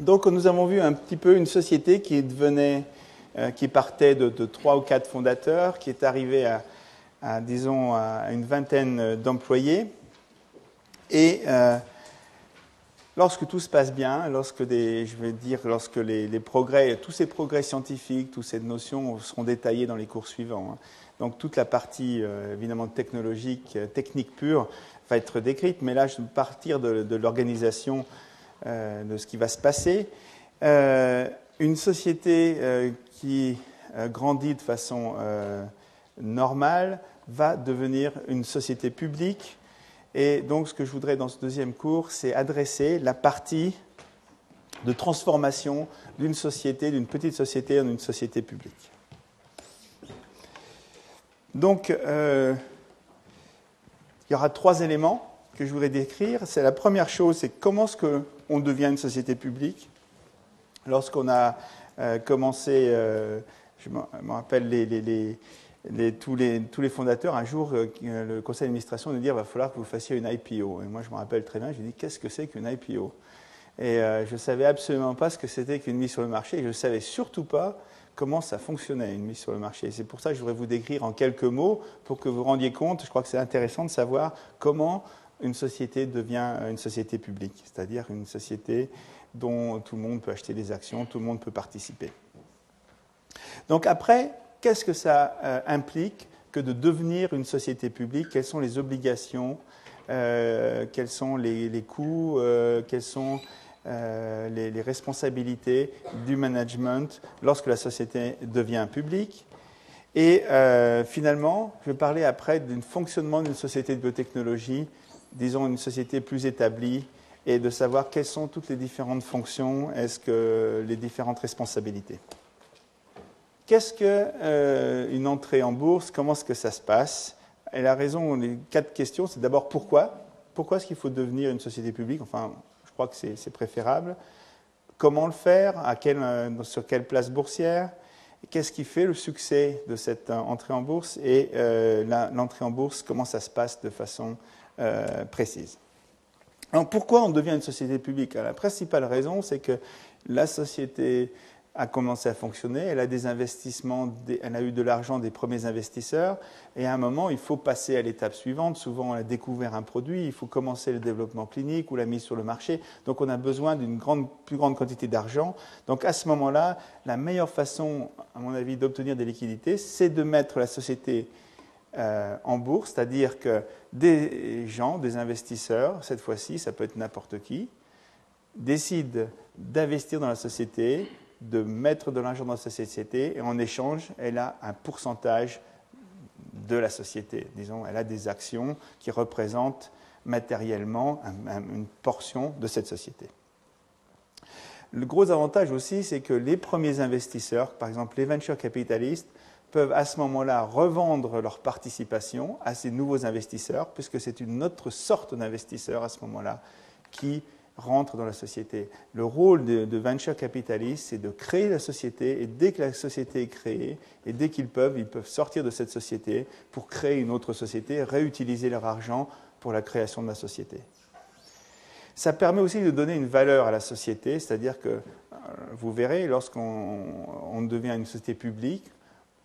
Donc nous avons vu un petit peu une société qui devenait, euh, qui partait de, trois ou quatre fondateurs, qui est arrivée à, disons, à une vingtaine d'employés. Et euh, lorsque tout se passe bien, lorsque des, je vais dire, lorsque les, progrès, tous ces progrès scientifiques, toutes ces notions seront détaillés dans les cours suivants. Hein. Donc toute la partie euh, évidemment technologique, technique pure va être décrite, mais là je vais partir de l'organisation euh, de ce qui va se passer. Euh, une société euh, qui grandit de façon normale va devenir une société publique. Et donc, ce que je voudrais dans ce deuxième cours, c'est adresser la partie de transformation d'une société, d'une petite société en une société publique. Donc, il y aura trois éléments que je voudrais décrire. C'est la première chose, c'est comment est-ce qu'on devient une société publique. Lorsqu'on a euh, commencé, euh, je me rappelle les, tous, les, fondateurs, un jour, euh, le conseil d'administration nous dit il va falloir que vous fassiez une IPO. Et moi, je me rappelle très bien, j'ai dit qu'est-ce que c'est qu'une IPO Et je ne savais absolument pas ce que c'était qu'une mise sur le marché. Et je ne savais surtout pas comment ça fonctionnait, une mise sur le marché. C'est pour ça que je voudrais vous décrire en quelques mots pour que vous vous rendiez compte. Je crois que c'est intéressant de savoir comment une société devient une société publique, c'est-à-dire une société dont tout le monde peut acheter des actions, tout le monde peut participer. Donc après, qu'est-ce que ça euh, implique que de devenir une société publique? Quelles sont les obligations euh, Quels sont les, coûts euh, Quelles sont les, les, responsabilités du management lorsque la société devient publique? Et finalement, je vais parler après d'un fonctionnement d'une société de biotechnologie disons, une société plus établie et de savoir quelles sont toutes les différentes fonctions, est-ce que les différentes responsabilités. Qu'est-ce qu'une euh, entrée en bourse Comment est-ce que ça se passe? Et la raison, les quatre questions, c'est d'abord pourquoi? Pourquoi est-ce qu'il faut devenir une société publique? Enfin, je crois que c'est préférable. Comment le faire? Euh, Sur quelle place boursière? Qu'est-ce qui fait le succès de cette euh, entrée en bourse? Et l'entrée en bourse, comment ça se passe de façon euh, précise. Alors pourquoi on devient une société publique? La principale raison, c'est que la société a commencé à fonctionner, elle a des investissements, elle a eu de l'argent des premiers investisseurs, et à un moment, il faut passer à l'étape suivante. Souvent, on a découvert un produit, il faut commencer le développement clinique ou la mise sur le marché. Donc, on a besoin d'une plus grande quantité d'argent. Donc, à ce moment-là, la meilleure façon, à mon avis, d'obtenir des liquidités, c'est de mettre la société euh, en bourse, c'est-à-dire que des gens, des investisseurs, cette fois-ci, ça peut être n'importe qui, décident d'investir dans la société, de mettre de l'argent dans sa société, et en échange, elle a un pourcentage de la société. Disons, elle a des actions qui représentent matériellement une portion de cette société. Le gros avantage aussi, c'est que les premiers investisseurs, par exemple les venture capitalistes, peuvent à ce moment-là revendre leur participation à ces nouveaux investisseurs, puisque c'est une autre sorte d'investisseur à ce moment-là qui rentre dans la société. Le rôle de, venture capitalist, c'est de créer la société, et dès que la société est créée, et dès qu'ils peuvent, ils peuvent sortir de cette société pour créer une autre société, réutiliser leur argent pour la création de la société. Ça permet aussi de donner une valeur à la société, c'est-à-dire que, euh, vous verrez, lorsqu'on devient une société publique,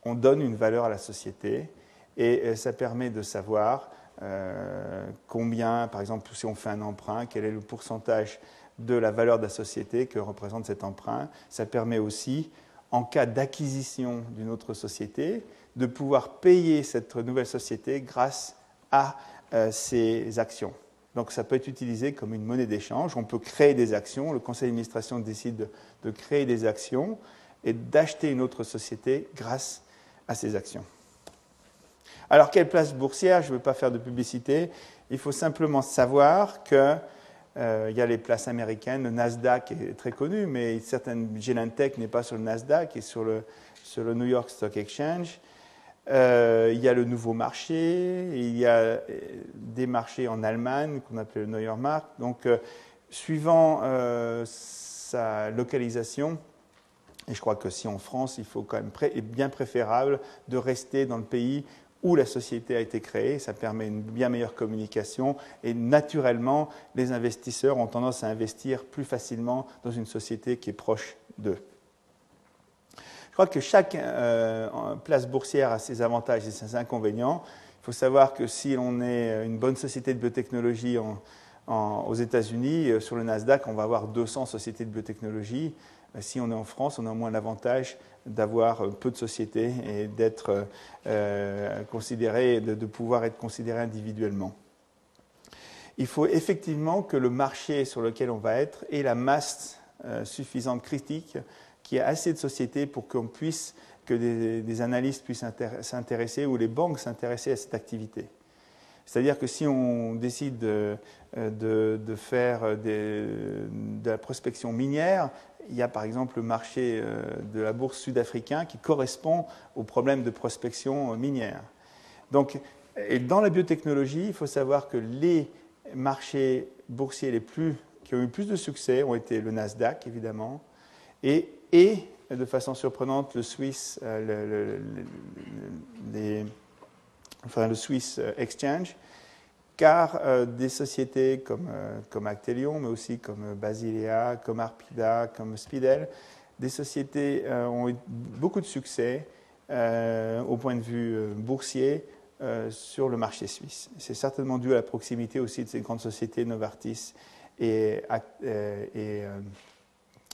on donne une valeur à la société et euh, ça permet de savoir euh, combien, par exemple, si on fait un emprunt, quel est le pourcentage de la valeur de la société que représente cet emprunt. Ça permet aussi, en cas d'acquisition d'une autre société, de pouvoir payer cette nouvelle société grâce à euh, ces actions. Donc ça peut être utilisé comme une monnaie d'échange. On peut créer des actions. Le conseil d'administration décide de, créer des actions et d'acheter une autre société grâce à ces actions. Alors, quelle place boursière Je ne veux pas faire de publicité. Il faut simplement savoir qu'il euh, y a les places américaines. Le Nasdaq est très connu, mais certaines Genentech n'est pas sur le Nasdaq, et sur le, sur le New York Stock Exchange. Euh, il y a le nouveau marché, il y a euh, des marchés en Allemagne qu'on appelle le Neuer Markt. Donc, suivant sa localisation, et je crois que si en France, il faut quand même, est bien préférable de rester dans le pays où la société a été créée, ça permet une bien meilleure communication et naturellement, les investisseurs ont tendance à investir plus facilement dans une société qui est proche d'eux. Je crois que chaque euh, place boursière a ses avantages et ses inconvénients. Il faut savoir que si on est une bonne société de biotechnologie aux États-Unis, euh, sur le Nasdaq, on va avoir 200 sociétés de biotechnologie. Euh, si on est en France, on a au moins l'avantage d'avoir peu de sociétés et d'être euh, considéré, de, pouvoir être considéré individuellement. Il faut effectivement que le marché sur lequel on va être ait la masse euh, suffisante critique, qu'il y ait assez de sociétés pour puisse, que des, analystes puissent s'intéresser ou les banques s'intéresser à cette activité. C'est-à-dire que si on décide de, de, faire de la prospection minière, il y a par exemple le marché euh, de la bourse sud-africain qui correspond au problème de prospection minière. Donc, dans la biotechnologie, il faut savoir que les marchés boursiers les plus, qui ont eu plus de succès ont été le Nasdaq, évidemment, et, de façon surprenante, le Swiss, euh, le, enfin, le Swiss Exchange, car euh, des sociétés comme, euh, comme, Actelion, mais aussi comme Basilea, comme Arpida, comme Spidel, des sociétés euh, ont eu beaucoup de succès au point de vue boursier sur le marché suisse. C'est certainement dû à la proximité aussi de ces grandes sociétés Novartis et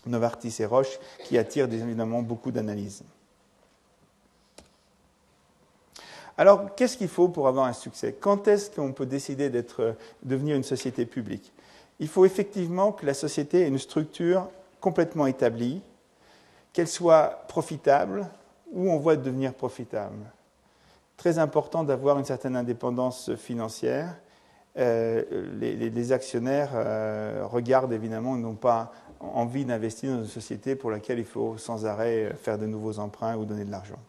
Novartis et Roche qui attirent évidemment beaucoup d'analyses. Alors, qu'est-ce qu'il faut pour avoir un succès? Quand est-ce qu'on peut décider d'être, euh, devenir une société publique? Il faut effectivement que la société ait une structure complètement établie, qu'elle soit profitable ou on voit devenir profitable. Très important d'avoir une certaine indépendance financière. Euh, les, actionnaires euh, regardent évidemment, n'ont pas envie d'investir dans une société pour laquelle il faut sans arrêt faire de nouveaux emprunts ou donner de l'argent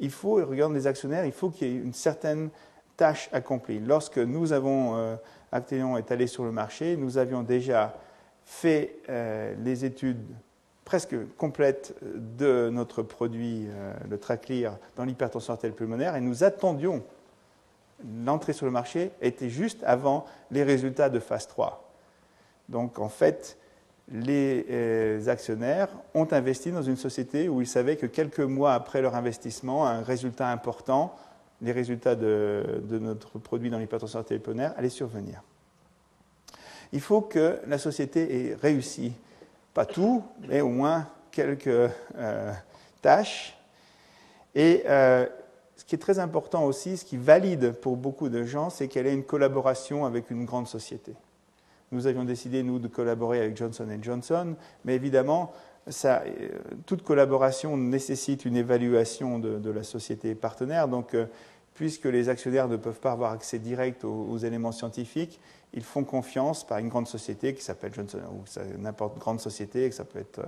il faut, regarde les actionnaires, il faut qu'il y ait une certaine tâche accomplie. Lorsque nous avons, euh, Actéon est allé sur le marché, nous avions déjà fait euh, les études presque complètes de notre produit, euh, le Traclear, dans l'hypertension artérielle pulmonaire, et nous attendions l'entrée sur le marché était juste avant les résultats de phase 3. Donc en fait, les euh, actionnaires ont investi dans une société où ils savaient que quelques mois après leur investissement, un résultat important, les résultats de, notre produit dans l'hypertension artérielle allaient survenir. Il faut que la société ait réussi, pas tout, mais au moins quelques euh, tâches. Et euh, ce qui est très important aussi, ce qui valide pour beaucoup de gens, c'est qu'elle ait une collaboration avec une grande société. Nous avions décidé, nous, de collaborer avec Johnson Johnson, mais évidemment, euh, toute collaboration nécessite une évaluation de, la société partenaire. Donc, euh, puisque les actionnaires ne peuvent pas avoir accès direct aux, éléments scientifiques, ils font confiance par une grande société qui s'appelle Johnson, ou n'importe grande société, que ça peut être euh,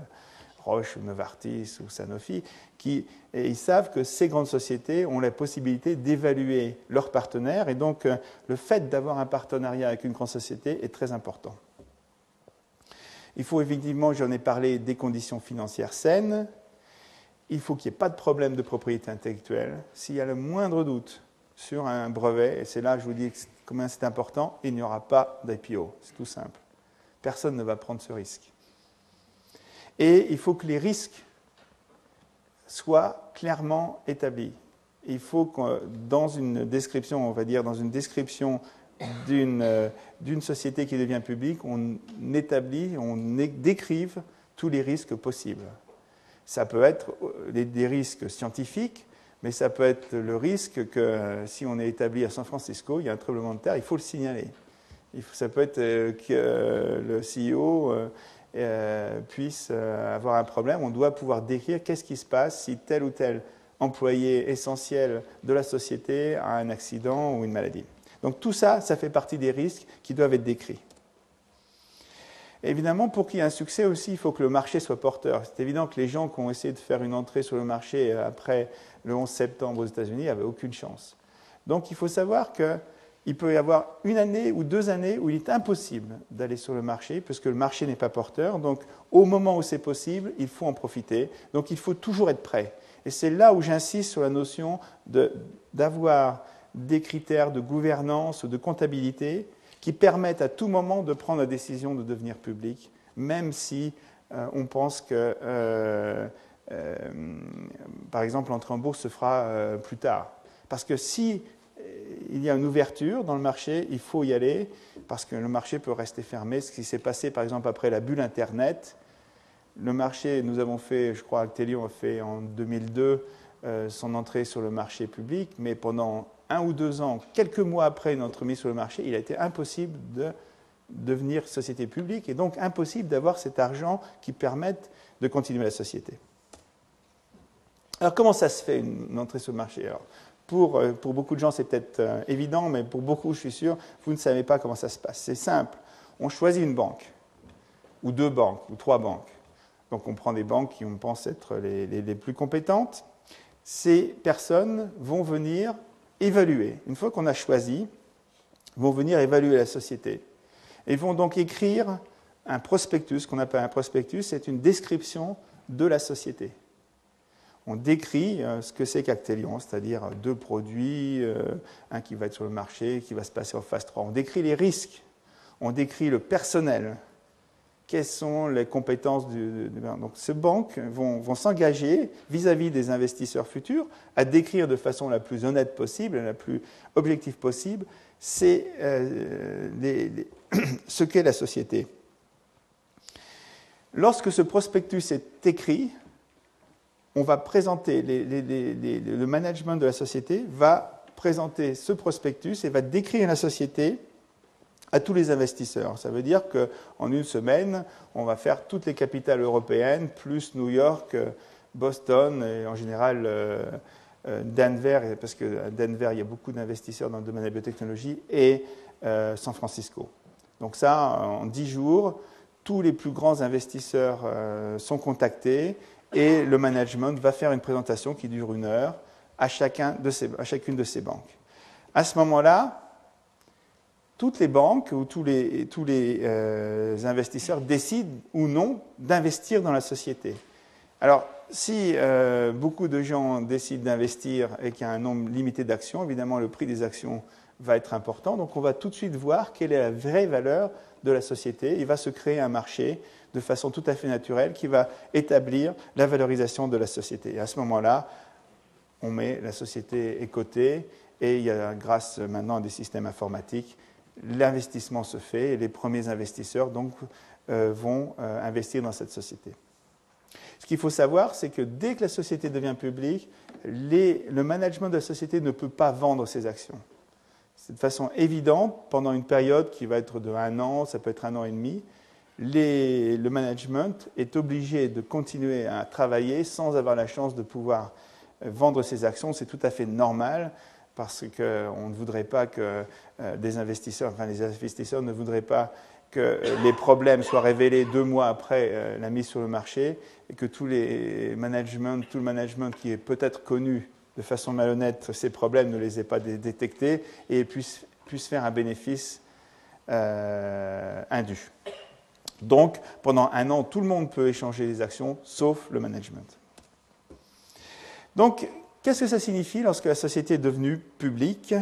Roche, Novartis ou Sanofi, qui, ils savent que ces grandes sociétés ont la possibilité d'évaluer leurs partenaires, et donc euh, le fait d'avoir un partenariat avec une grande société est très important. Il faut effectivement, j'en ai parlé, des conditions financières saines. Il faut qu'il n'y ait pas de problème de propriété intellectuelle. S'il y a le moindre doute sur un brevet, et c'est là que je vous dis combien c'est important, il n'y aura pas d'IPO. C'est tout simple. Personne ne va prendre ce risque. Et il faut que les risques soient clairement établis. Il faut que dans une description, on va dire, dans une description d'une euh, société qui devient publique, on établit, on décrive tous les risques possibles. Ça peut être euh, des risques scientifiques, mais ça peut être le risque que euh, si on est établi à San Francisco, il y a un tremblement de terre, il faut le signaler. Ça peut être que le CEO euh, puisse euh, avoir un problème, on doit pouvoir décrire qu'est-ce qui se passe si tel ou tel employé essentiel de la société a un accident ou une maladie. Donc tout ça, ça fait partie des risques qui doivent être décrits. Évidemment, pour qu'il y ait un succès aussi, il faut que le marché soit porteur. C'est évident que les gens qui ont essayé de faire une entrée sur le marché après le 11 septembre aux États-Unis n'avaient aucune chance. Donc il faut savoir que il peut y avoir une année ou deux années où il est impossible d'aller sur le marché, puisque le marché n'est pas porteur. Donc, au moment où c'est possible, il faut en profiter. Donc, il faut toujours être prêt. Et c'est là où j'insiste sur la notion d'avoir des critères de gouvernance ou de comptabilité qui permettent à tout moment de prendre la décision de devenir public, même si euh, on pense que, euh, euh, par exemple, l'entrée en bourse se fera plus tard. Parce que si il y a une ouverture dans le marché, il faut y aller, parce que le marché peut rester fermé. Ce qui s'est passé, par exemple, après la bulle Internet, le marché, nous avons fait, je crois, Actelion a fait en 2002 son entrée sur le marché public, mais pendant un ou deux ans, quelques mois après notre mise sur le marché, il a été impossible de devenir société publique et donc impossible d'avoir cet argent qui permette de continuer la société. Alors comment ça se fait une, entrée sur le marché? Pour, euh, pour, beaucoup de gens, c'est peut-être euh, évident, mais pour beaucoup, je suis sûr, vous ne savez pas comment ça se passe. C'est simple. On choisit une banque, ou deux banques, ou trois banques. Donc on prend des banques qui on pense être les, plus compétentes. Ces personnes vont venir évaluer. Une fois qu'on a choisi, vont venir évaluer la société. Ils vont donc écrire un prospectus, qu'on appelle un prospectus, c'est une description de la société. On décrit euh, ce que c'est qu'Actelion, c'est-à-dire deux produits, euh, un qui va être sur le marché, qui va se passer en phase 3. On décrit les risques, on décrit le personnel, quelles sont les compétences du, donc ces banques vont, s'engager vis-à-vis des investisseurs futurs à décrire de façon la plus honnête possible, la plus objective possible, c'est euh, ce qu'est la société. Lorsque ce prospectus est écrit, on va présenter, le management de la société va présenter ce prospectus et va décrire la société à tous les investisseurs. Ça veut dire qu'en une semaine, on va faire toutes les capitales européennes, plus New York, Boston et en général euh, euh, Denver, parce que Denver, il y a beaucoup d'investisseurs dans le domaine de la biotechnologie, et euh, San Francisco. Donc ça, en dix jours, tous les plus grands investisseurs sont contactés et le management va faire une présentation qui dure une heure à, chacune de ces banques. À ce moment-là, toutes les banques ou tous les, tous les euh, investisseurs décident ou non d'investir dans la société. Alors, si euh, beaucoup de gens décident d'investir et qu'il y a un nombre limité d'actions, évidemment, le prix des actions va être important. Donc, on va tout de suite voir quelle est la vraie valeur de la société. Il va se créer un marché de façon tout à fait naturelle qui va établir la valorisation de la société. Et à ce moment-là, on met la société est cotée et grâce maintenant à des systèmes informatiques, l'investissement se fait et les premiers investisseurs euh, vont euh, investir dans cette société. Ce qu'il faut savoir, c'est que dès que la société devient publique, le management de la société ne peut pas vendre ses actions. C'est de façon évidente, pendant une période qui va être de un an, ça peut être un an et demi, le management est obligé de continuer à travailler sans avoir la chance de pouvoir euh, vendre ses actions. C'est tout à fait normal parce qu'on ne voudrait pas que euh, les investisseurs ne voudraient pas que euh, les problèmes soient révélés deux mois après euh, la mise sur le marché et que tous les tout le management qui est peut-être connu de façon malhonnête ces problèmes ne les ait pas détectés et puisse, puisse faire un bénéfice indu. Donc, pendant un an, tout le monde peut échanger les actions, sauf le management. Donc, Qu'est-ce que ça signifie lorsque la société est devenue publique?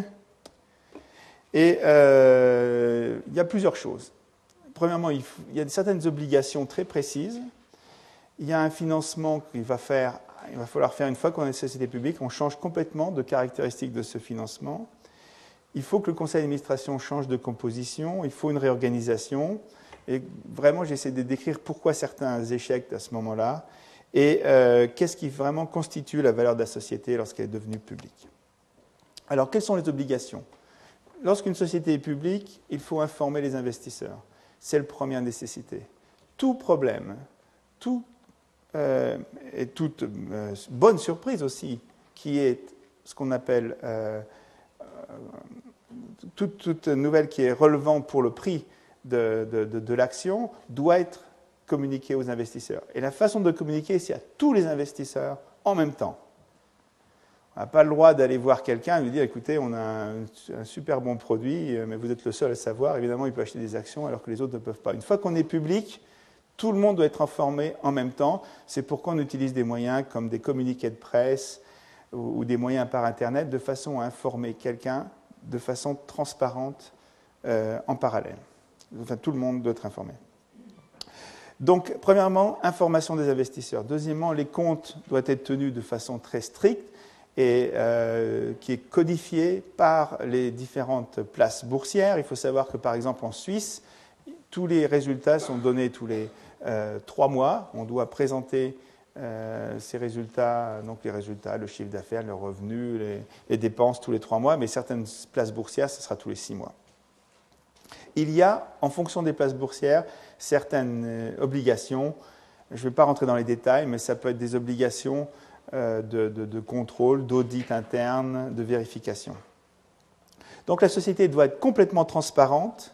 Et euh, il y a plusieurs choses. Premièrement, il, y a certaines obligations très précises. Il y a un financement qu'il va faire, il va falloir faire une fois qu'on est société publique. On change complètement de caractéristiques de ce financement. Il faut que le conseil d'administration change de composition. Il faut une réorganisation. Et vraiment, j'essaie de décrire pourquoi certains échecs à ce moment-là et euh, qu'est-ce qui vraiment constitue la valeur de la société lorsqu'elle est devenue publique? Alors, quelles sont les obligations? Lorsqu'une société est publique, il faut informer les investisseurs. C'est la première nécessité. Tout problème, tout, euh, et toute euh, bonne surprise aussi, qui est ce qu'on appelle toute, toute, nouvelle qui est relevant pour le prix de, l'action, doit être communiquer aux investisseurs. Et la façon de communiquer, c'est à tous les investisseurs en même temps. n'a pas le droit d'aller voir quelqu'un et lui dire écoutez, on a un, super bon produit, mais vous êtes le seul à savoir. Évidemment, il peut acheter des actions alors que les autres ne peuvent pas. Une fois qu'on est public, tout le monde doit être informé en même temps. C'est pourquoi on utilise des moyens comme des communiqués de presse ou, des moyens par Internet de façon à informer quelqu'un de façon transparente euh, en parallèle. Enfin, tout le monde doit être informé. Donc, premièrement, information des investisseurs. Deuxièmement, les comptes doivent être tenus de façon très stricte et euh, qui est codifiée par les différentes places boursières. Il faut savoir que, par exemple, en Suisse, tous les résultats sont donnés tous les euh, trois mois. On doit présenter euh, ces résultats, donc les résultats, le chiffre d'affaires, le revenu, les, les, dépenses tous les trois mois, mais certaines places boursières, ce sera tous les six mois. Il y a, en fonction des places boursières, certaines euh, obligations. Je ne vais pas rentrer dans les détails, mais ça peut être des obligations de, de, de contrôle, d'audit interne, de vérification. Donc la société doit être complètement transparente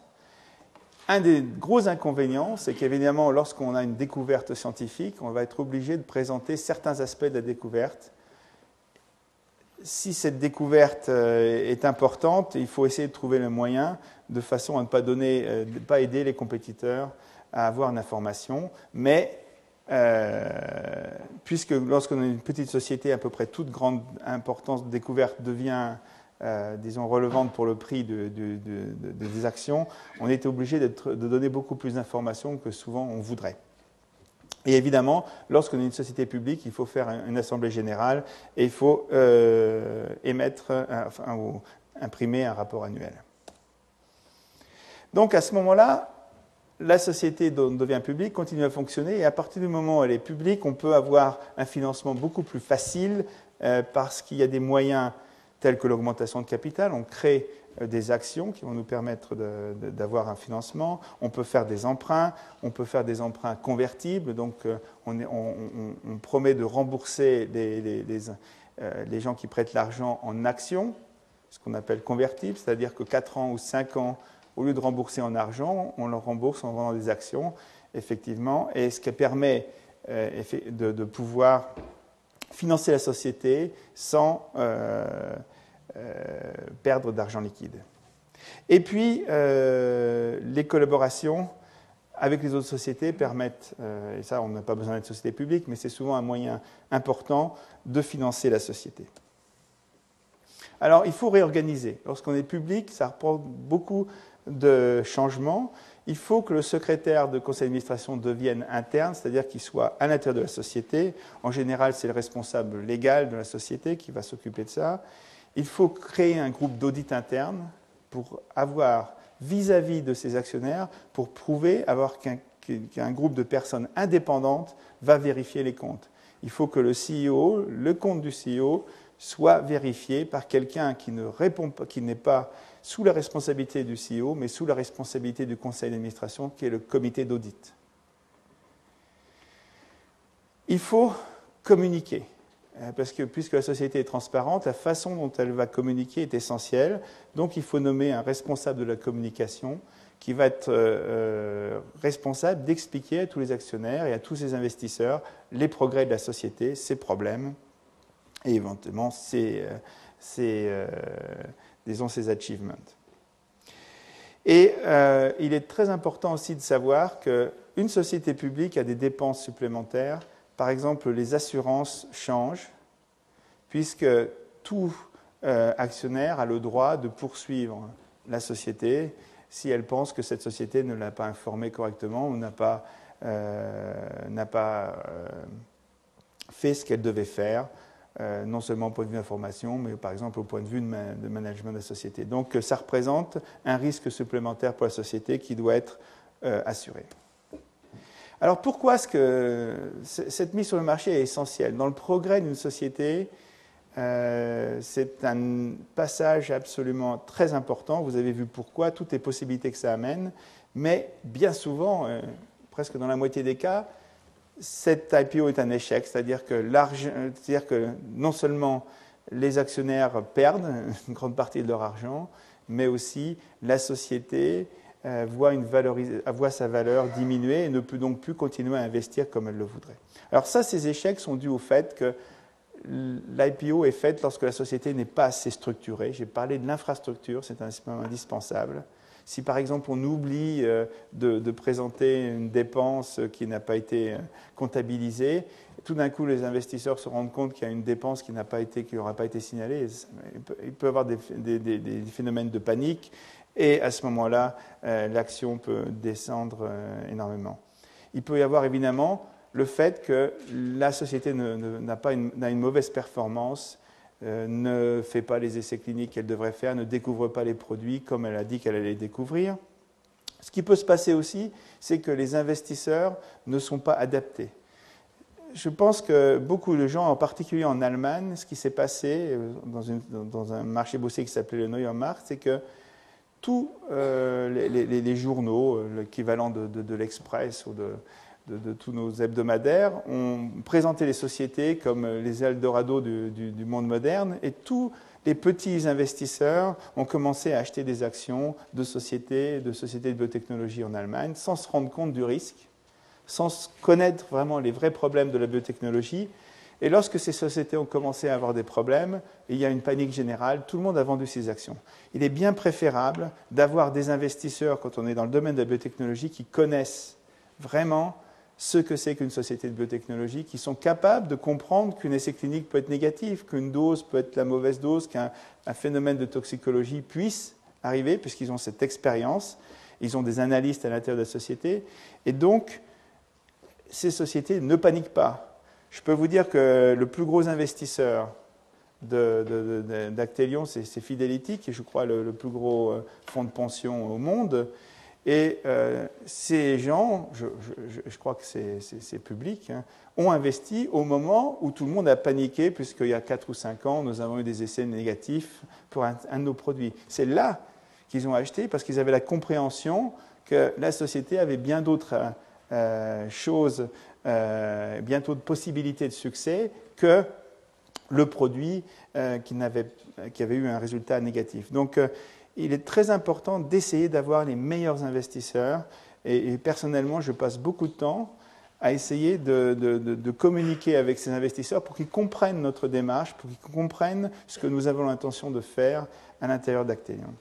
un des gros inconvénients, c'est qu'évidemment, lorsqu'on a une découverte scientifique, on va être obligé de présenter certains aspects de la découverte. Si cette découverte euh, est importante, il faut essayer de trouver le moyen de façon à ne pas, donner, euh, pas aider les compétiteurs à avoir une information. Mais euh, puisque lorsqu'on a une petite société, à peu près toute grande importance de découverte devient disons, relevante pour le prix des actions, on était obligé de donner beaucoup plus d'informations que souvent on voudrait. Et évidemment, lorsqu'on est une société publique, il faut faire une assemblée générale et il faut euh, émettre, ou imprimer un rapport annuel. Donc à ce moment-là, la société devient publique, continue à fonctionner, et à partir du moment où elle est publique, on peut avoir un financement beaucoup plus facile euh, parce qu'il y a des moyens telles que l'augmentation de capital. On crée des actions qui vont nous permettre d'avoir un financement. On peut faire des emprunts, on peut faire des emprunts convertibles. Donc, euh, on, promet de rembourser les, euh, les gens qui prêtent l'argent en actions, ce qu'on appelle convertible, c'est-à-dire que 4 ans ou 5 ans, au lieu de rembourser en argent, on leur rembourse en vendant des actions, effectivement, et ce qui permet de, pouvoir financer la société sans euh, euh, perdre d'argent liquide. Et puis, euh, les collaborations avec les autres sociétés permettent, et ça on n'a pas besoin d'être société publique, mais c'est souvent un moyen important de financer la société. Alors il faut réorganiser. Lorsqu'on est public, ça reprend beaucoup de changements il faut que le secrétaire de conseil d'administration devienne interne, c'est-à-dire qu'il soit à l'intérieur de la société. En général, c'est le responsable légal de la société qui va s'occuper de ça. Il faut créer un groupe d'audit interne pour avoir vis-à-vis de ses actionnaires, pour prouver qu'un groupe de personnes indépendantes va vérifier les comptes. Il faut que le CEO, le compte du CEO, soit vérifié par quelqu'un qui ne répond pas, qui n'est pas sous la responsabilité du CEO, mais sous la responsabilité du conseil d'administration, qui est le comité d'audit. Il faut communiquer, parce que puisque la société est transparente, la façon dont elle va communiquer est essentielle. Donc il faut nommer un responsable de la communication qui va être euh, euh, responsable d'expliquer à tous les actionnaires et à tous les investisseurs les progrès de la société, ses problèmes et éventuellement ses, achievements. Et euh, il est très important aussi de savoir qu'une société publique a des dépenses supplémentaires. Par exemple, les assurances changent, puisque tout euh, actionnaire a le droit de poursuivre la société si elle pense que cette société ne l'a pas informé correctement ou n'a pas, euh, pas fait ce qu'elle devait faire euh, non seulement au point de vue d'information, mais par exemple au point de vue de, management de la société. Donc euh, ça représente un risque supplémentaire pour la société qui doit être euh, assuré. Alors pourquoi est-ce que cette mise sur le marché est essentielle? Dans le progrès d'une société, c'est un passage absolument très important. Vous avez vu pourquoi, toutes les possibilités que ça amène, mais bien souvent, presque dans la moitié des cas, cet IPO est un échec, c'est-à-dire que, non seulement les actionnaires perdent une grande partie de leur argent, mais aussi la société euh, voit, voit, sa valeur diminuer et ne peut donc plus continuer à investir comme elle le voudrait. Alors ça, ces échecs sont dus au fait que l'IPO est faite lorsque la société n'est pas assez structurée. J'ai parlé de l'infrastructure, c'est un indispensable. Si par exemple on oublie euh, de, présenter une dépense qui n'a pas été euh, comptabilisée, tout d'un coup les investisseurs se rendent compte qu'il y a une dépense qui n'a pas été, qui n'aura pas été signalée. Il peut y avoir des, phénomènes de panique et à ce moment-là, euh, l'action peut descendre énormément. Il peut y avoir évidemment le fait que la société n'a pas une, mauvaise performance euh, ne fait pas les essais cliniques qu'elle devrait faire, ne découvre pas les produits comme elle a dit qu'elle allait les découvrir. Ce qui peut se passer aussi, c'est que les investisseurs ne sont pas adaptés. Je pense que beaucoup de gens, en particulier en Allemagne, ce qui s'est passé euh, dans, un marché boursier qui s'appelait le Neuer Markt, c'est que tous euh, les, journaux, l'équivalent de, l'Express ou de, tous nos hebdomadaires ont présenté les sociétés comme les Eldorado du, monde moderne et tous les petits investisseurs ont commencé à acheter des actions de sociétés de biotechnologie en Allemagne sans se rendre compte du risque, sans connaître vraiment les vrais problèmes de la biotechnologie. Et lorsque ces sociétés ont commencé à avoir des problèmes, il y a une panique générale, tout le monde a vendu ses actions. Il est bien préférable d'avoir des investisseurs, quand on est dans le domaine de la biotechnologie, qui connaissent vraiment ce que c'est qu'une société de biotechnologie, qui sont capables de comprendre qu'une essai clinique peut être négatif, qu'une dose peut être la mauvaise dose, qu'un phénomène de toxicologie puisse arriver, puisqu'ils ont cette expérience, ils ont des analystes à l'intérieur de la société, et donc ces sociétés ne paniquent pas. Je peux vous dire que le plus gros investisseur d'Actelion, c'est Fidelity, qui est, je crois, le, plus gros euh, fonds de pension au monde. Et euh, ces gens, je, crois que c'est public, hein, ont investi au moment où tout le monde a paniqué, puisqu'il y a 4 ou 5 ans, nous avons eu des essais négatifs pour un, de nos produits. C'est là qu'ils ont acheté, parce qu'ils avaient la compréhension que la société avait bien d'autres euh, choses, euh, bien d'autres possibilités de succès que le produit qui, qui, avait eu un résultat négatif. Donc, il est très important d'essayer d'avoir les meilleurs investisseurs. Et, personnellement, je passe beaucoup de temps à essayer de, communiquer avec ces investisseurs pour qu'ils comprennent notre démarche, pour qu'ils comprennent ce que nous avons l'intention de faire à l'intérieur d'Actelion.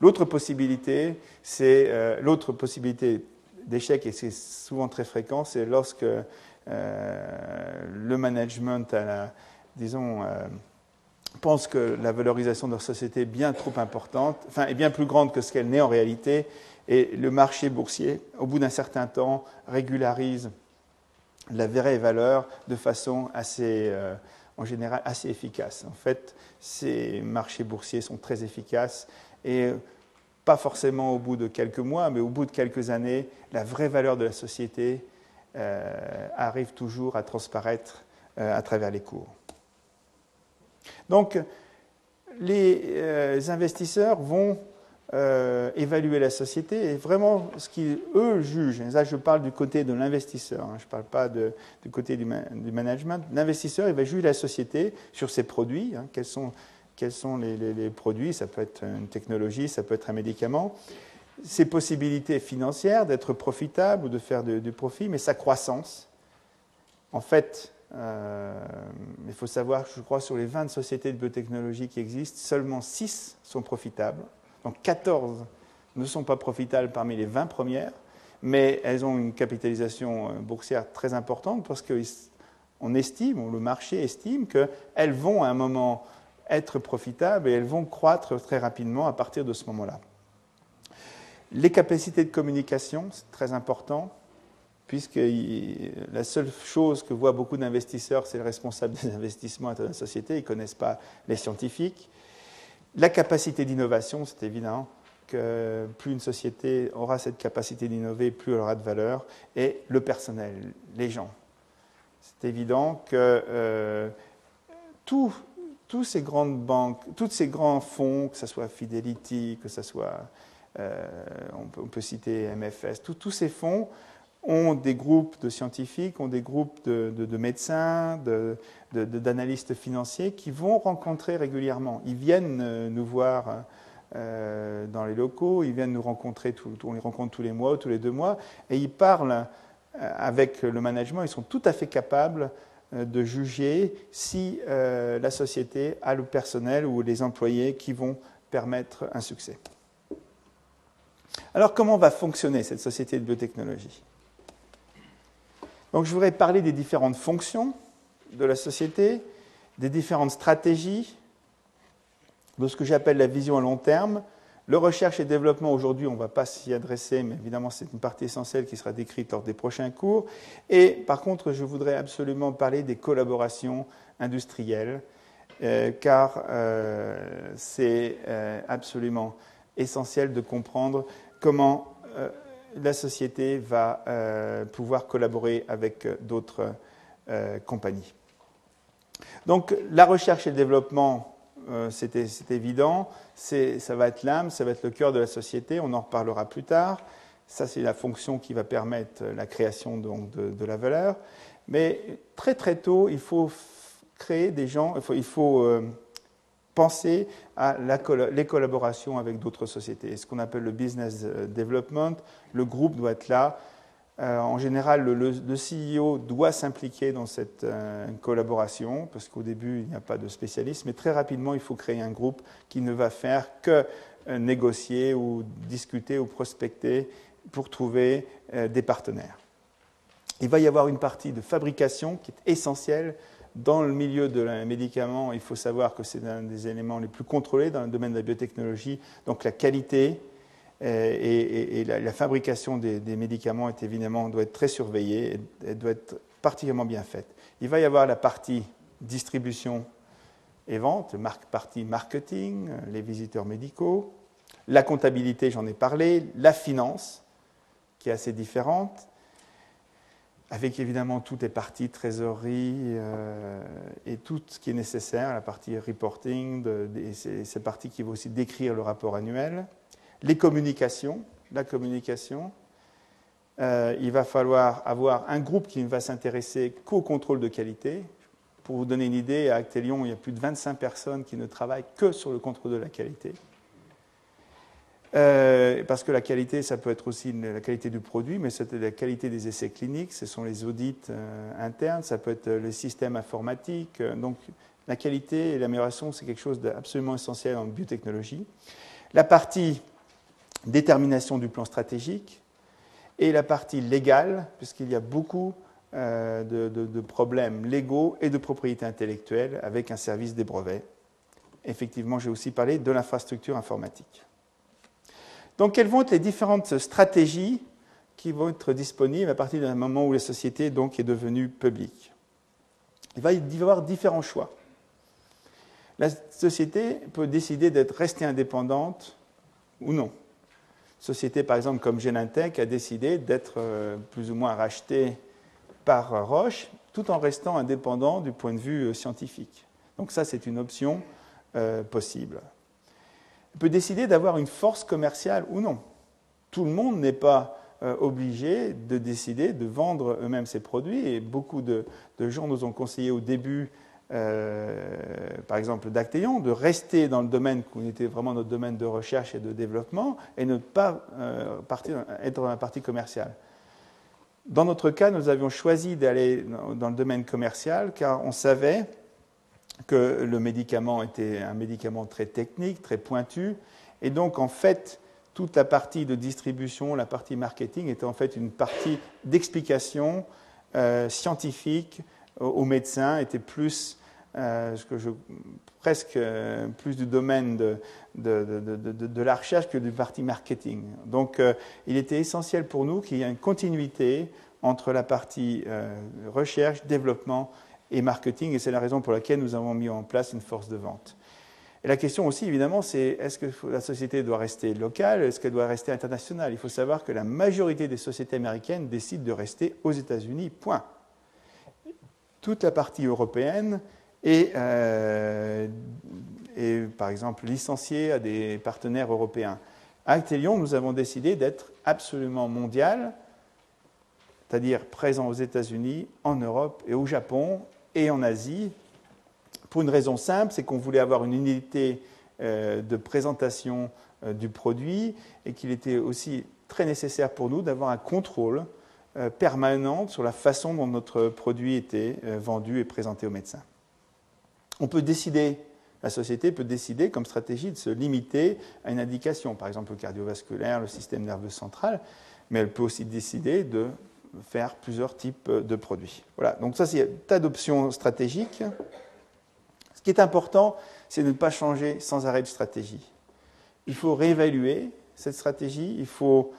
L'autre possibilité, c'est euh, l'autre possibilité d'échec, et c'est souvent très fréquent, c'est lorsque euh, le management disons, euh, pensent que la valorisation de leur société est bien trop importante, enfin, est bien plus grande que ce qu'elle n'est en réalité, et le marché boursier, au bout d'un certain temps, régularise la vraie valeur de façon assez, euh, en général, assez efficace. En fait, ces marchés boursiers sont très efficaces et pas forcément au bout de quelques mois, mais au bout de quelques années, la vraie valeur de la société euh, arrive toujours à transparaître euh, à travers les cours. Donc, les euh, investisseurs vont évaluer la société et vraiment ce qu'ils, eux, jugent. Et là, je parle du côté de l'investisseur, hein, je ne parle pas du côté du, management. L'investisseur, il va juger la société sur ses produits. Hein. quels sont, quels sont les, produits Ça peut être une technologie, ça peut être un médicament. Ses possibilités financières d'être profitable ou de faire du profit, mais sa croissance. En fait, euh, il faut savoir, je crois, sur les 20 sociétés de biotechnologie qui existent, seulement 6 sont profitables. Donc 14 ne sont pas profitables parmi les 20 premières, mais elles ont une capitalisation euh, boursière très importante parce qu'on estime, ou le marché estime qu'elles vont à un moment être profitables et elles vont croître très rapidement à partir de ce moment-là. Les capacités de communication, c'est très important puisque la seule chose que voient beaucoup d'investisseurs, c'est le responsable des investissements à la société, ils ne connaissent pas les scientifiques. La capacité d'innovation, c'est évident que plus une société aura cette capacité d'innover, plus elle aura de valeur, et le personnel, les gens. C'est évident que euh, tous ces grandes banques, tous ces grands fonds, que ce soit Fidelity, que ce soit, euh, on, peut, citer MFS, tous ces fonds ont des groupes de scientifiques, ont des groupes de, médecins, d'analystes financiers qui vont rencontrer régulièrement. Ils viennent euh, nous voir euh, dans les locaux, ils viennent nous rencontrer, on les rencontre tous les mois, tous les deux mois, et ils parlent avec le management, ils sont tout à fait capables de juger si la société a le personnel ou les employés qui vont permettre un succès. Alors comment va fonctionner cette société de biotechnologie? Donc je voudrais parler des différentes fonctions de la société, des différentes stratégies, de ce que j'appelle la vision à long terme. Le recherche et développement, aujourd'hui, on ne va pas s'y adresser, mais évidemment, c'est une partie essentielle qui sera décrite lors des prochains cours. Et par contre, je voudrais absolument parler des collaborations industrielles, euh, car euh, c'est euh, absolument essentiel de comprendre comment la société va pouvoir collaborer avec d'autres compagnies. Donc la recherche et le développement, c'est évident, ça va être l'âme, ça va être le cœur de la société, on en reparlera plus tard. Ça, c'est la fonction qui va permettre la création donc, de, la valeur. Mais très très tôt, il faut créer des gens, il faut, euh, penser à les collaborations avec d'autres sociétés. Ce qu'on appelle le business euh, development, le groupe doit être là euh, en général, le, CEO doit s'impliquer dans cette euh, collaboration, parce qu'au début, il n'y a pas de spécialiste, mais très rapidement, il faut créer un groupe qui ne va faire que euh, négocier ou discuter ou prospecter pour trouver des partenaires. Il va y avoir une partie de fabrication qui est essentielle. Dans le milieu de la médicament, il faut savoir que c'est un des éléments les plus contrôlés dans le domaine de la biotechnologie, donc la qualité, euh, et, la, fabrication des, médicaments doit être très surveillée et, doit être particulièrement bien faite. Il va y avoir la partie distribution et vente, la partie marketing, les visiteurs médicaux, la comptabilité, j'en ai parlé, la finance, qui est assez différente, avec évidemment toutes les parties trésorerie euh, et tout ce qui est nécessaire, la partie reporting, de, ces parties qui vont aussi décrire le rapport annuel les communications, la communication. Euh, il va falloir avoir un groupe qui ne va s'intéresser qu'au contrôle de qualité. Pour vous donner une idée, à Actelion, il y a plus de 25 personnes qui ne travaillent que sur le contrôle de la qualité. Euh, parce que la qualité, ça peut être aussi la qualité du produit, mais c'est la qualité des essais cliniques, ce sont les audits euh, internes, ça peut être le système informatique. donc la qualité et l'amélioration, c'est quelque chose d'absolument essentiel en biotechnologie. La partie détermination du plan stratégique, et la partie légale, puisqu'il y a beaucoup euh, de, problèmes légaux et de propriété intellectuelle avec un service des brevets. Effectivement, j'ai aussi parlé de l'infrastructure informatique. Donc, quelles vont être les différentes stratégies qui vont être disponibles à partir d'un moment où la société donc, est devenue publique? Il va y avoir différents choix. La société peut décider d'être restée indépendante ou non société, par exemple, comme Genentech, a décidé d'être euh, plus ou moins rachetée par Roche, tout en restant indépendant du point de vue euh, scientifique. Donc ça, c'est une option euh, possible. On peut décider d'avoir une force commerciale ou non. Tout le monde n'est pas obligé de décider de vendre eux-mêmes ses produits, et beaucoup de gens nous ont conseillé au début euh, par exemple d'Actéon, de rester dans le domaine qui était vraiment notre domaine de recherche et de développement et ne pas euh, être dans la partie commerciale. Dans notre cas, nous avions choisi d'aller dans le domaine commercial car on savait que le médicament était un médicament très technique, très pointu, et donc en fait, toute la partie de distribution, la partie marketing était en fait une partie d'explication euh, scientifique aux médecins était plus, euh, que presque euh, plus du domaine de, de, la recherche que du parti marketing. Donc euh, il était essentiel pour nous qu'il y ait une continuité entre la partie recherche, développement et marketing, et c'est la raison pour laquelle nous avons mis en place une force de vente. Et la question aussi, évidemment, c'est est-ce que la société doit rester locale, est-ce qu'elle doit rester internationale? Il faut savoir que la majorité des sociétés américaines décident de rester aux États-Unis, point toute la partie européenne est, euh, par exemple, licenciée à des partenaires européens. Actelion, nous avons décidé d'être absolument mondial, c'est-à-dire présent aux États-Unis, en Europe et au Japon et en Asie, pour une raison simple, c'est qu'on voulait avoir une unité euh, de présentation euh, du produit et qu'il était aussi très nécessaire pour nous d'avoir un contrôle permanente sur la façon dont notre produit était vendu et présenté aux médecins. On peut décider la société peut décider comme stratégie de se limiter à une indication, par exemple le cardiovasculaire, le système nerveux central, mais elle peut aussi décider de faire plusieurs types de produits. Voilà, donc ça c'est un tas d'options stratégiques. Ce qui est important, c'est de ne pas changer sans arrêt de stratégie. Il faut réévaluer cette stratégie, il faut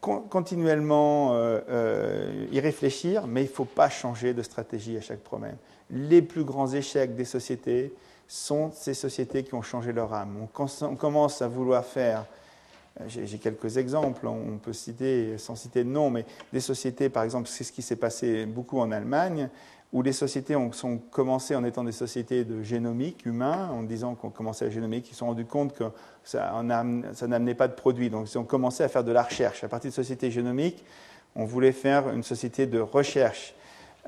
continuellement euh, euh, y réfléchir, mais il ne faut pas changer de stratégie à chaque problème. Les plus grands échecs des sociétés, sont ces sociétés qui ont changé leur âme. On, commence à vouloir faire, euh, j'ai quelques exemples, on peut citer, sans citer de nom, mais des sociétés, par exemple, c'est ce qui s'est passé beaucoup en Allemagne, où les sociétés ont, sont commencé en étant des sociétés de génomique humain, en disant qu'on commençait la génomique, ils se sont rendus compte que ça, ça n'amenait pas de produits. Donc ils ont commencé à faire de la recherche. À partir de sociétés génomiques, on voulait faire une société de recherche.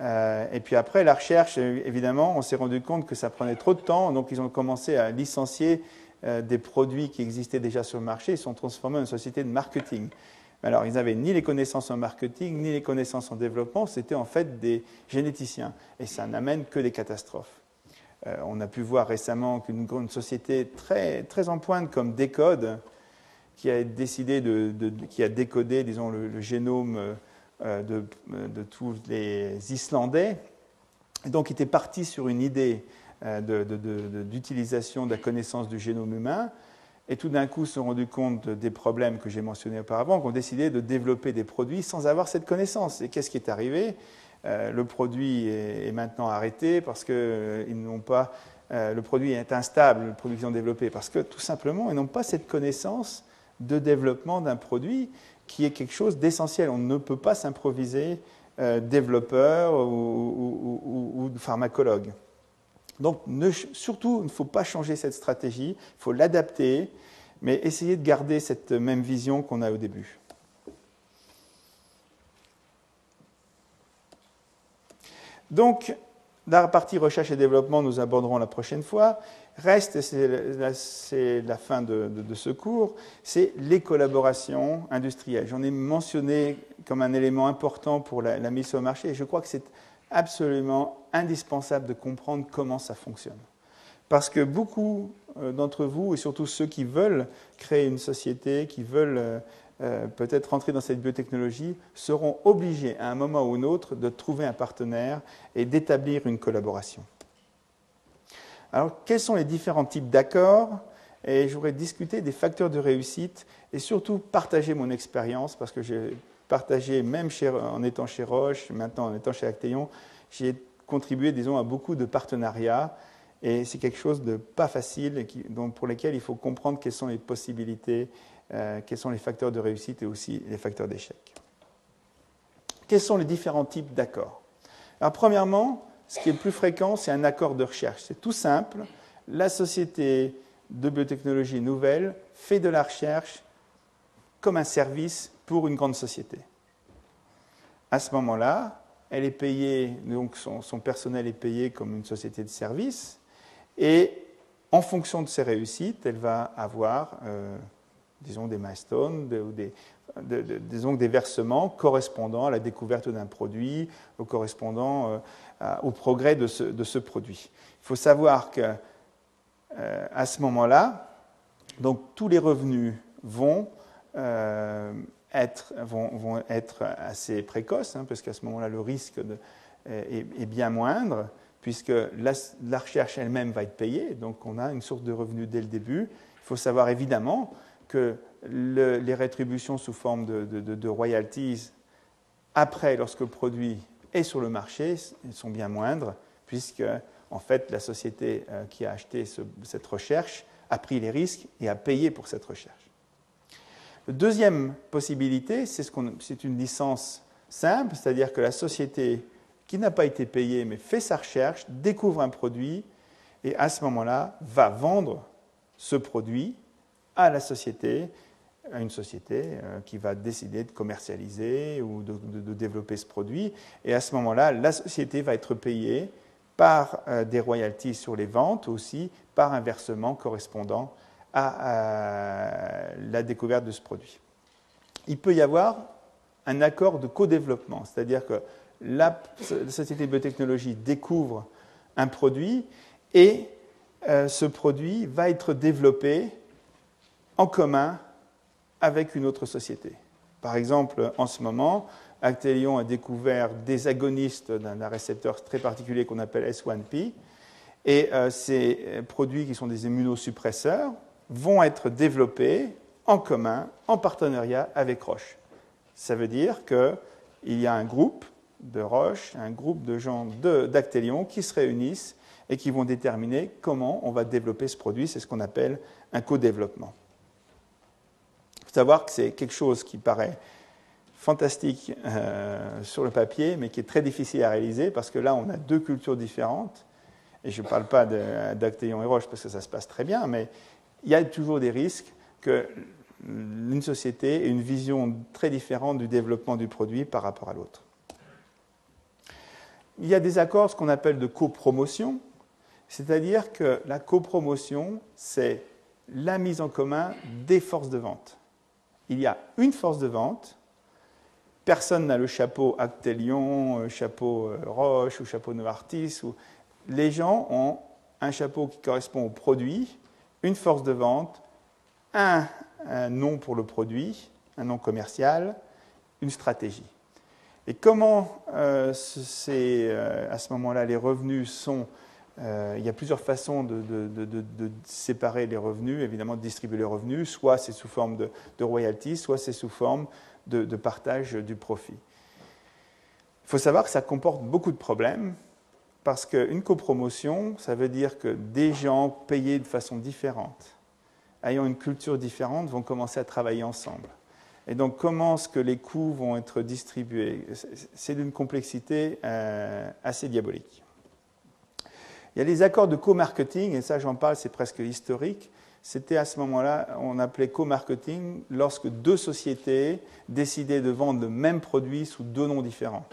Euh, et puis après, la recherche, évidemment, on s'est rendu compte que ça prenait trop de temps, donc ils ont commencé à licencier euh, des produits qui existaient déjà sur le marché, ils sont transformés en une société de marketing. Alors, ils n'avaient ni les connaissances en marketing, ni les connaissances en développement, c'était en fait des généticiens. Et ça n'amène que des catastrophes. Euh, on a pu voir récemment qu'une société très, en pointe comme Decode, qui a décidé de, décodé, disons, le génome euh, de, de, tous les Islandais. donc, était parti sur une idée euh, d'utilisation de, la connaissance du génome humain. Et tout d'un coup, se sont rendus compte des problèmes que j'ai mentionnés auparavant, ont décidé de développer des produits sans avoir cette connaissance. Et qu'est-ce qui est arrivé? Euh, Le produit est, maintenant arrêté parce que ils n'ont pas. le produit est instable, le produit qu'ils ont développé, parce que tout simplement, ils n'ont pas cette connaissance de développement d'un produit qui est quelque chose d'essentiel. On ne peut pas s'improviser euh, développeur ou, pharmacologue. Donc surtout, il ne faut pas changer cette stratégie, il faut l'adapter, mais essayer de garder cette même vision qu'on a au début. Donc, la partie recherche et développement, nous aborderons la prochaine fois. Reste, c'est la, fin de, ce cours, c'est les collaborations industrielles. J'en ai mentionné comme un élément important pour la, mise sur le marché et je crois que c'est absolument indispensable de comprendre comment ça fonctionne. Parce que beaucoup euh, d'entre vous, et surtout ceux qui veulent créer une société, qui veulent euh, euh, peut-être rentrer dans cette biotechnologie, seront obligés à un moment ou un autre de trouver un partenaire et d'établir une collaboration. Alors, quels sont les différents types d'accords? Et je voudrais discuter des facteurs de réussite et surtout partager mon expérience parce que j'ai partagé, même en étant chez Roche, maintenant en étant chez Actéon, j'ai contribué, disons, à beaucoup de partenariats et c'est quelque chose de pas facile pour lesquels il faut comprendre quelles sont les possibilités, euh, quels sont les facteurs de réussite et aussi les facteurs d'échec. Quels sont les différents types d'accords? Alors, premièrement, ce qui est le plus fréquent, c'est un accord de recherche. C'est tout simple. La société de biotechnologie nouvelle fait de la recherche comme un service pour une grande société. À ce moment-là, elle est payée, donc son, personnel est payé comme une société de service, et en fonction de ses réussites, elle va avoir, euh, disons, des milestones, des, disons, des versements correspondant à la découverte d'un produit, ou correspondant euh, au progrès de ce, produit. Il faut savoir qu'à euh, ce moment-là, donc tous les revenus vont, vont, être, assez précoces, hein, parce qu'à ce moment-là, le risque est, bien moindre, puisque la, recherche elle-même va être payée, donc on a une source de revenus dès le début. Il faut savoir évidemment que les rétributions sous forme de, royalties, après, lorsque le produit et sur le marché sont bien moindres, puisque en fait la société euh, qui a acheté cette recherche a pris les risques et a payé pour cette recherche. La deuxième possibilité, c'est une licence simple, c'est-à-dire que la société qui n'a pas été payée mais fait sa recherche, découvre un produit et à ce moment-là va vendre ce produit à la société à une société euh, qui va décider de commercialiser ou de, développer ce produit. Et à ce moment-là, la société va être payée par euh, des royalties sur les ventes, aussi par un versement correspondant à, la découverte de ce produit. Il peut y avoir un accord de co-développement, c'est-à-dire que la société de biotechnologie découvre un produit et euh, ce produit va être développé en commun avec une autre société. Par exemple, en ce moment, Actelion a découvert des agonistes d'un récepteur très particulier qu'on appelle S1P. Et euh, ces produits qui sont des immunosuppresseurs vont être développés en commun, en partenariat avec Roche. Ça veut dire qu'il y a un groupe de Roche, un groupe de gens d'Actelion qui se réunissent et qui vont déterminer comment on va développer ce produit. C'est ce qu'on appelle un co-développement. Il faut savoir que c'est quelque chose qui paraît fantastique euh, sur le papier, mais qui est très difficile à réaliser parce que là, on a deux cultures différentes. Et je ne parle pas d'Actelion et Roche parce que ça se passe très bien, mais il y a toujours des risques que une société ait une vision très différente du développement du produit par rapport à l'autre. Il y a des accords, ce qu'on appelle de copromotion, c'est-à-dire que la copromotion, c'est la mise en commun des forces de vente. Il y a une force de vente, personne n'a le chapeau Actelion, euh, chapeau euh, Roche ou chapeau Novartis. Les gens ont un chapeau qui correspond au produit, une force de vente, un, nom pour le produit, un nom commercial, une stratégie. Et comment euh, à ce moment-là les revenus sont euh, il y a plusieurs façons de, séparer les revenus, évidemment de distribuer les revenus, soit c'est sous forme de, royalties, soit c'est sous forme de, partage du profit. Il faut savoir que ça comporte beaucoup de problèmes, parce qu'une copromotion, ça veut dire que des gens payés de façon différente, ayant une culture différente, vont commencer à travailler ensemble. Et donc, comment est-ce que les coûts vont être distribués? C'est d'une complexité euh, assez diabolique. Il y a les accords de co-marketing, et ça j'en parle, c'est presque historique. C'était à ce moment-là, on appelait co-marketing lorsque deux sociétés décidaient de vendre le même produit sous deux noms différents.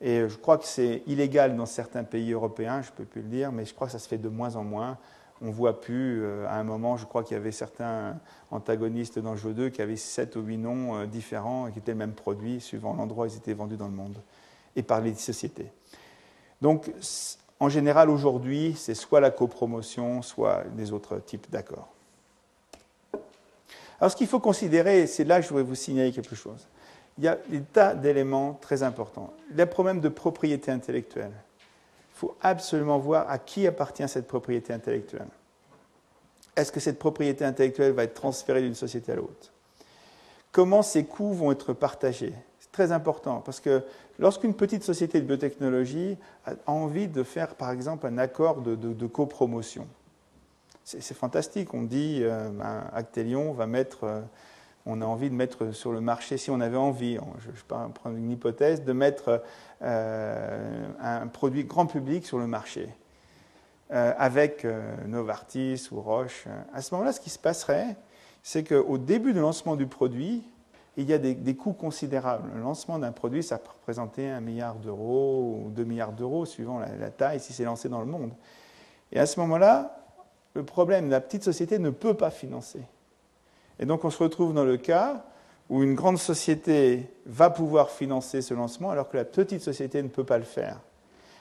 Et je crois que c'est illégal dans certains pays européens, je ne peux plus le dire, mais je crois que ça se fait de moins en moins. On voit plus, euh, à un moment, je crois qu'il y avait certains antagonistes dans le jeu 2 qui avaient sept ou huit noms euh, différents et qui étaient le même produit, suivant l'endroit où ils étaient vendus dans le monde, et par les sociétés. Donc, en général, aujourd'hui, c'est soit la copromotion, soit des autres types d'accords. Alors, ce qu'il faut considérer, c'est là que je voudrais vous signaler quelque chose. Il y a des tas d'éléments très importants. Le problème de propriété intellectuelle. Il faut absolument voir à qui appartient cette propriété intellectuelle. Est-ce que cette propriété intellectuelle va être transférée d'une société à l'autre? Comment ces coûts vont être partagés? Très important parce que lorsqu'une petite société de biotechnologie a envie de faire, par exemple, un accord de, de, copromotion, c'est fantastique. On dit, euh, ben, Actelion va mettre, euh, on a envie de mettre sur le marché, si on avait envie, je, vais prendre une hypothèse, de mettre euh, un produit grand public sur le marché. avec Novartis ou Roche. À ce moment-là, ce qui se passerait, c'est qu'au début du lancement du produit, il y a des, coûts considérables. Le lancement d'un produit, ça peut représenter un milliard d'euros ou deux milliards d'euros, suivant la, taille, si c'est lancé dans le monde. Et à ce moment-là, le problème, la petite société ne peut pas financer. Et donc on se retrouve dans le cas où une grande société va pouvoir financer ce lancement alors que la petite société ne peut pas le faire.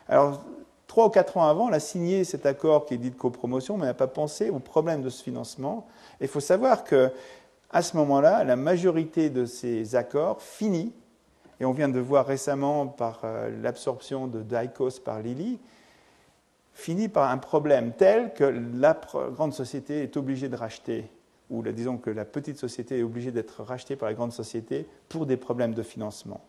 Alors, trois ou quatre ans avant, elle a signé cet accord qui est dit de copromotion, mais elle n'a pas pensé au problème de ce financement. Et il faut savoir que à ce moment-là, la majorité de ces accords finit, et on vient de voir récemment par euh, l'absorption de Dykos par Lilly, finit par un problème tel que la grande société est obligée de racheter, ou disons que la petite société est obligée d'être rachetée par la grande société pour des problèmes de financement.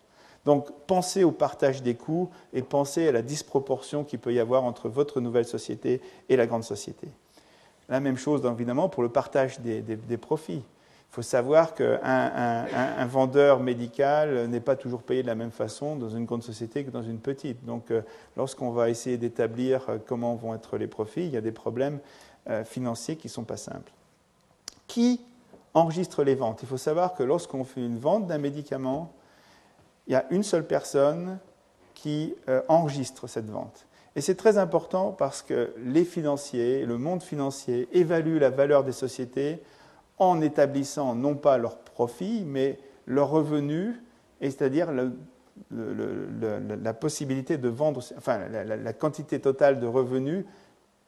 Donc pensez au partage des coûts et pensez à la disproportion qu'il peut y avoir entre votre nouvelle société et la grande société. La même chose, évidemment, pour le partage des profits. Il faut savoir qu'un un, vendeur médical n'est pas toujours payé de la même façon dans une grande société que dans une petite. Donc, euh, lorsqu'on va essayer d'établir euh, comment vont être les profits, il y a des problèmes euh, financiers qui ne sont pas simples. Qui enregistre les ventes Il faut savoir que lorsqu'on fait une vente d'un médicament, il y a une seule personne qui enregistre cette vente. Et c'est très important parce que les financiers, le monde financier évalue la valeur des sociétés en établissant non pas leurs profits, mais leurs revenus c'est-à-dire la possibilité de vendre, enfin la, quantité totale de revenus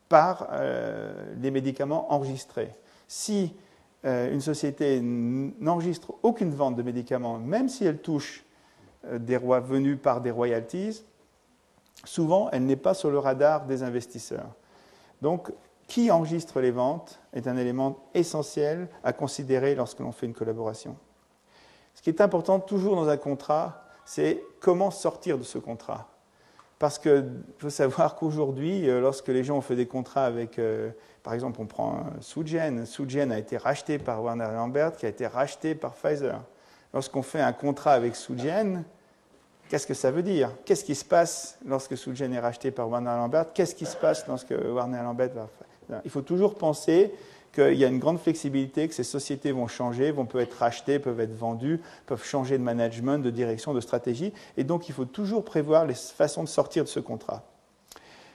par euh, les médicaments enregistrés. Si euh, une société n'enregistre aucune vente de médicaments, même si elle touche euh, des revenus par des royalties, souvent elle n'est pas sur le radar des investisseurs. Donc, qui enregistre les ventes est un élément essentiel à considérer lorsque l'on fait une collaboration. Ce qui est important toujours dans un contrat, c'est comment sortir de ce contrat. Parce qu'il faut savoir qu'aujourd'hui, euh, lorsque les gens ont fait des contrats avec, euh, par exemple, on prend Sugen, Sugen a été racheté par Warner Lambert, qui a été racheté par Pfizer. Lorsqu'on fait un contrat avec Sugen, qu'est-ce que ça veut dire? Qu'est-ce qui se passe lorsque Sugen est racheté par Warner Lambert? Qu'est-ce qui se passe lorsque Warner Lambert va... Il faut toujours penser qu'il y a une grande flexibilité, que ces sociétés vont changer, vont peuvent être rachetées, peuvent être vendues, peuvent changer de management, de direction, de stratégie. Et donc, il faut toujours prévoir les façons de sortir de ce contrat.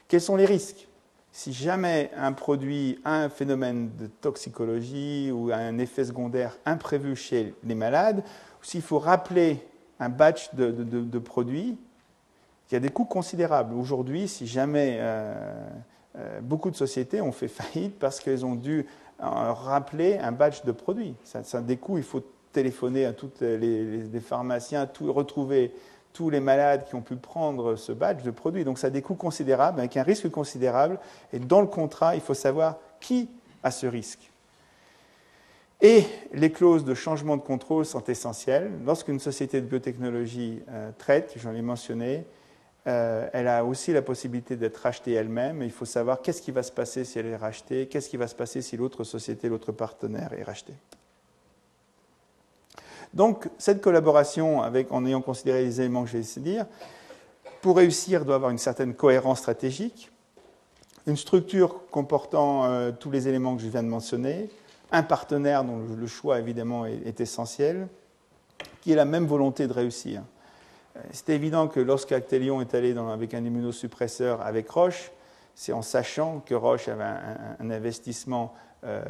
Quels sont les risques? Si jamais un produit a un phénomène de toxicologie ou un effet secondaire imprévu chez les malades, s'il faut rappeler un batch de, produits, il y a des coûts considérables. Aujourd'hui, si jamais euh, euh, beaucoup de sociétés ont fait faillite parce qu'elles ont dû rappeler un badge de produit. Ça, ça, des il faut téléphoner à tous les, pharmaciens, retrouver tous les malades qui ont pu prendre ce badge de produit. Donc ça a des coûts considérables, avec un risque considérable. Et dans le contrat, il faut savoir qui a ce risque. Et les clauses de changement de contrôle sont essentielles. Lorsqu'une société de biotechnologie euh, traite, j'en ai mentionné, euh, elle a aussi la possibilité d'être rachetée elle-même. Il faut savoir qu'est-ce qui va se passer si elle est rachetée, qu'est-ce qui va se passer si l'autre société, l'autre partenaire est racheté. Donc, cette collaboration, en ayant considéré les éléments que essayé de dire, pour réussir, doit avoir une certaine cohérence stratégique, une structure comportant euh, tous les éléments que je viens de mentionner, un partenaire dont le choix, évidemment, est essentiel, qui ait la même volonté de réussir. C'est évident que lorsque Actelion est allé avec un immunosuppresseur avec Roche, c'est en sachant que Roche avait un, investissement euh,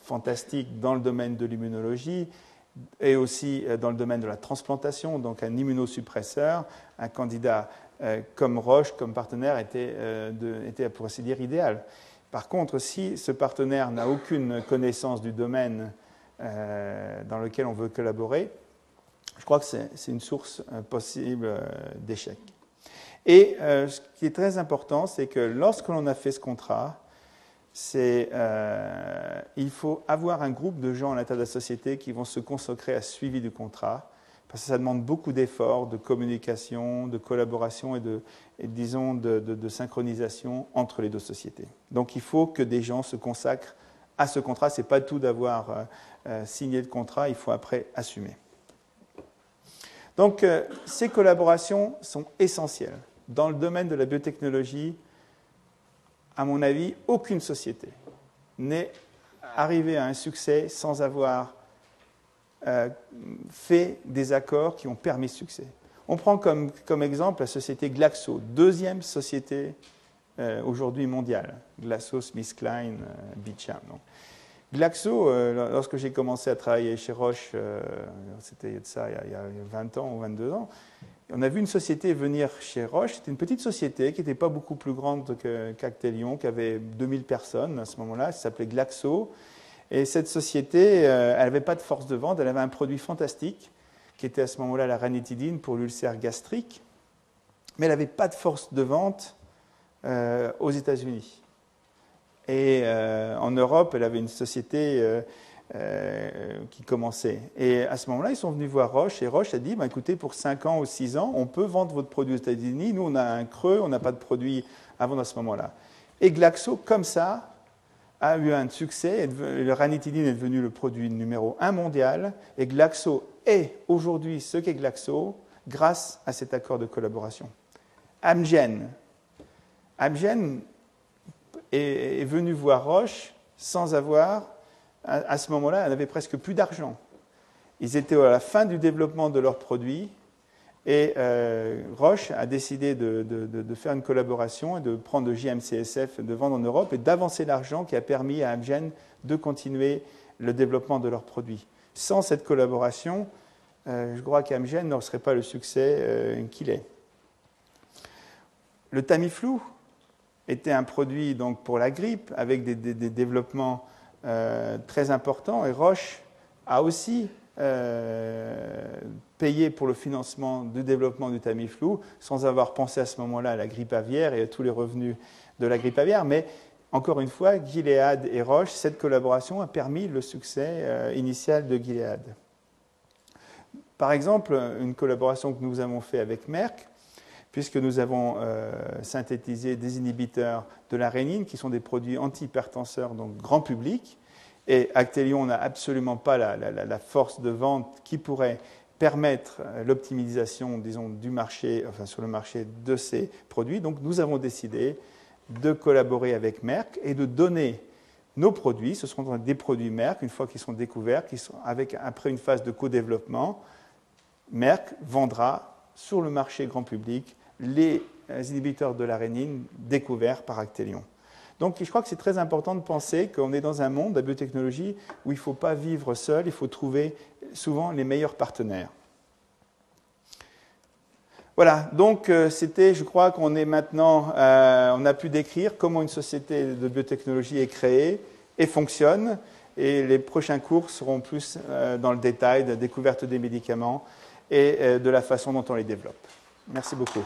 fantastique dans le domaine de l'immunologie et aussi euh, dans le domaine de la transplantation. Donc un immunosuppresseur, un candidat euh, comme Roche, comme partenaire, était, pour ainsi dire, idéal. Par contre, si ce partenaire n'a aucune connaissance du domaine dans lequel on veut collaborer, je crois que c'est une source euh, possible euh, d'échec. Et euh, ce qui est très important, c'est que lorsque l'on a fait ce contrat, il faut avoir un groupe de gens à l'intérieur de la société qui vont se consacrer à suivi du contrat, parce que ça demande beaucoup d'efforts, de communication, de collaboration et, de, disons, de, synchronisation entre les deux sociétés. Donc il faut que des gens se consacrent à ce contrat. Ce n'est pas tout d'avoir signé le contrat, il faut après assumer. Donc euh, ces collaborations sont essentielles. Dans le domaine de la biotechnologie, à mon avis, aucune société n'est arrivée à un succès sans avoir euh, fait des accords qui ont permis ce succès. On prend comme, exemple la société Glaxo, deuxième société euh, aujourd'hui mondiale. GlaxoSmithKline, Beecham. Glaxo, euh, lorsque j'ai commencé à travailler chez Roche, euh, c'était ça il y, a, 20 ans ou 22 ans, on a vu une société venir chez Roche. C'était une petite société qui n'était pas beaucoup plus grande qu'Actelion, qui avait 2000 personnes à ce moment-là. Ça s'appelait Glaxo. Et cette société, euh, elle n'avait pas de force de vente. Elle avait un produit fantastique qui était à ce moment-là la ranitidine pour l'ulcère gastrique. Mais elle n'avait pas de force de vente aux États-Unis. Et euh, en Europe, elle avait une société euh, euh, qui commençait. Et à ce moment-là, ils sont venus voir Roche, et Roche a dit, bah, écoutez, pour 5 ans ou 6 ans, on peut vendre votre produit aux États-Unis. Nous, on a un creux, on n'a pas de produit à vendre à ce moment-là. Et Glaxo, comme ça, a eu un succès. Le ranitidine est devenu le produit numéro 1 mondial. Et Glaxo est aujourd'hui ce qu'est Glaxo grâce à cet accord de collaboration. Amgen. Amgen est, venu voir Roche sans avoir, à, ce moment-là, elle avait presque plus d'argent. Ils étaient à la fin du développement de leurs produits et euh, Roche a décidé de, faire une collaboration et de prendre le JMCSF, de vendre en Europe et d'avancer l'argent qui a permis à Amgen de continuer le développement de leurs produits. Sans cette collaboration, je crois qu'Amgen ne serait pas le succès qu'il est. Le Tamiflu était un produit donc, pour la grippe avec des, développements très importants et Roche a aussi payé pour le financement du développement du Tamiflu sans avoir pensé à ce moment-là à la grippe aviaire et à tous les revenus de la grippe aviaire. Mais encore une fois, Gilead et Roche, cette collaboration a permis le succès euh, initial de Gilead. Par exemple, une collaboration que nous avons fait avec Merck, puisque nous avons euh, synthétisé des inhibiteurs de la rénine, qui sont des produits antihypertenseurs, donc grand public, et Actelion n'a absolument pas la, force de vente qui pourrait permettre euh, l'optimisation, disons, du marché, enfin sur le marché de ces produits. Donc nous avons décidé de collaborer avec Merck et de donner nos produits, ce seront des produits Merck, une fois qu'ils sont découverts, sont avec, après une phase de co-développement, Merck vendra sur le marché grand public les inhibiteurs de la rénine découverts par Actelion. Donc je crois que c'est très important de penser qu'on est dans un monde de la biotechnologie où il ne faut pas vivre seul, il faut trouver souvent les meilleurs partenaires. Voilà, donc euh, c'était, je crois qu'on est maintenant, euh, on a pu décrire comment une société de biotechnologie est créée et fonctionne, et les prochains cours seront plus euh, dans le détail de la découverte des médicaments et de la façon dont on les développe. Merci beaucoup.